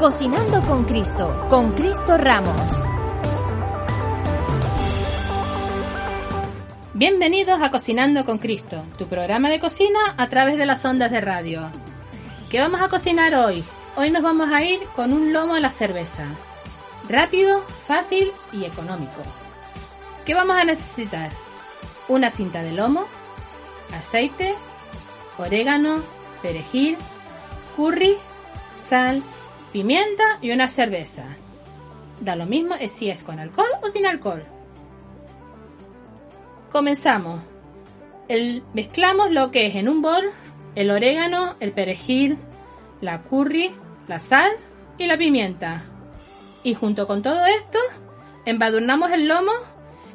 Cocinando con Cristo, con Cristo Ramos. Bienvenidos a Cocinando con Cristo, tu programa de cocina a través de las ondas de radio. ¿Qué vamos a cocinar hoy? Hoy nos vamos a ir con un lomo a la cerveza. Rápido, fácil y económico. ¿Qué vamos a necesitar? Una cinta de lomo, aceite, orégano, perejil, curry, sal, pimienta y una cerveza. Da lo mismo si es con alcohol o sin alcohol. Comenzamos. Mezclamos lo que es en un bol el orégano, el perejil, la curry, la sal y la pimienta. Y junto con todo esto, embadurnamos el lomo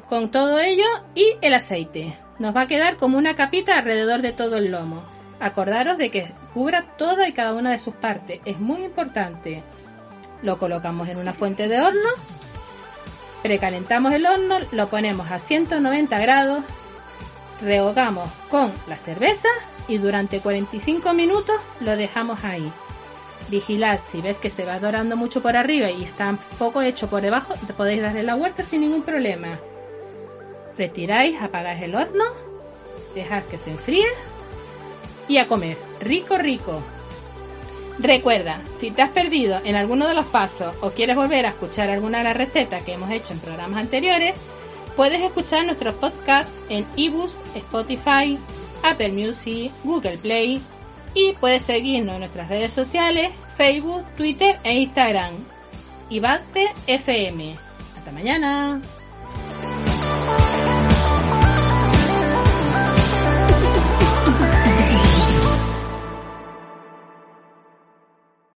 con todo ello y el aceite. Nos va a quedar como una capita alrededor de todo el lomo. Acordaros de que cubra toda y cada una de sus partes. Es muy importante. Lo colocamos en una fuente de horno. Precalentamos el horno, lo ponemos a 190 grados. Rehogamos con la cerveza y durante 45 minutos lo dejamos ahí. Vigilad, si ves que se va dorando mucho por arriba y está poco hecho por debajo, podéis darle la vuelta sin ningún problema. Retiráis, apagáis el horno, dejad que se enfríe y a comer. Rico, rico. Recuerda, si te has perdido en alguno de los pasos o quieres volver a escuchar alguna de las recetas que hemos hecho en programas anteriores, puedes escuchar nuestros podcasts en ebooks, Spotify, Apple Music, Google Play y puedes seguirnos en nuestras redes sociales, Facebook, Twitter e Instagram. Ibate FM. Hasta mañana.